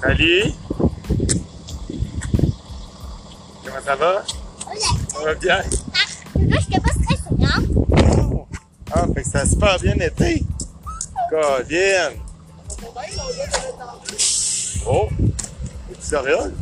Salut! Comment ça va? Ça va bien? Là, j'étais pas stressée, hein? Ah, fait que ça a super bien été. Colin! Oh! Es-tu sérieux?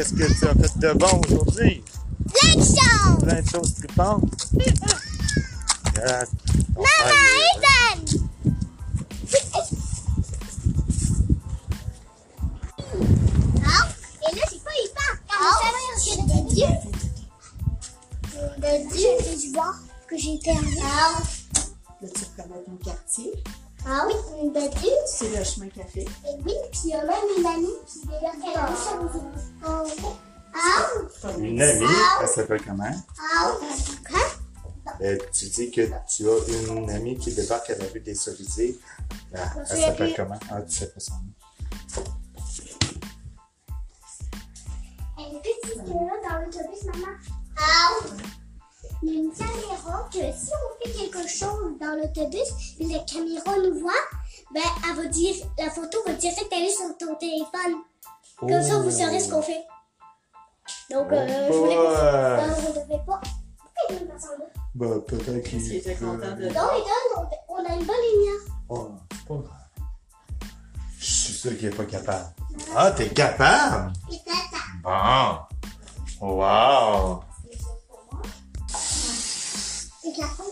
Qu'est-ce que tu as fait de bon aujourd'hui? Plein de choses! Plein de choses tripantes. Père, Maman, Ethan! Ah, et là, c'est pas hyper. Ah, c'est de Dieu. De Dieu, je vois que j'ai perdu. Ah, Là, tu reconnais ton quartier. ah oui, de Dieu. C'est le chemin café. Et oui, puis il y a même une amie qui Une amie, elle s'appelle comment? ah? Euh, tu dis que tu as une amie qui débarque à la rue des Cerisiers. Ah, elle s'appelle comment? Ah, tu sais pas son nom. Elle est petite dans l'autobus, maman. Ah, il y a une caméra que si on fait quelque chose dans l'autobus et la caméra nous voit, ben elle va dire, la photo va direct aller sur ton téléphone. Comme ça, vous saurez ce qu'on fait. Donc, euh, je voulais qu'on se donne, on devait pas. Pourquoi ils donnent pas ça en deux Bah, peut-être qu'ils. Parce qu'ils étaient contents de. Non, ils donnent, on, a une bonne lumière. Oh, c'est pas grave. Je suis sûr qu'il est pas capable. Ah, t'es capable? Bon. Wow. C'est capable.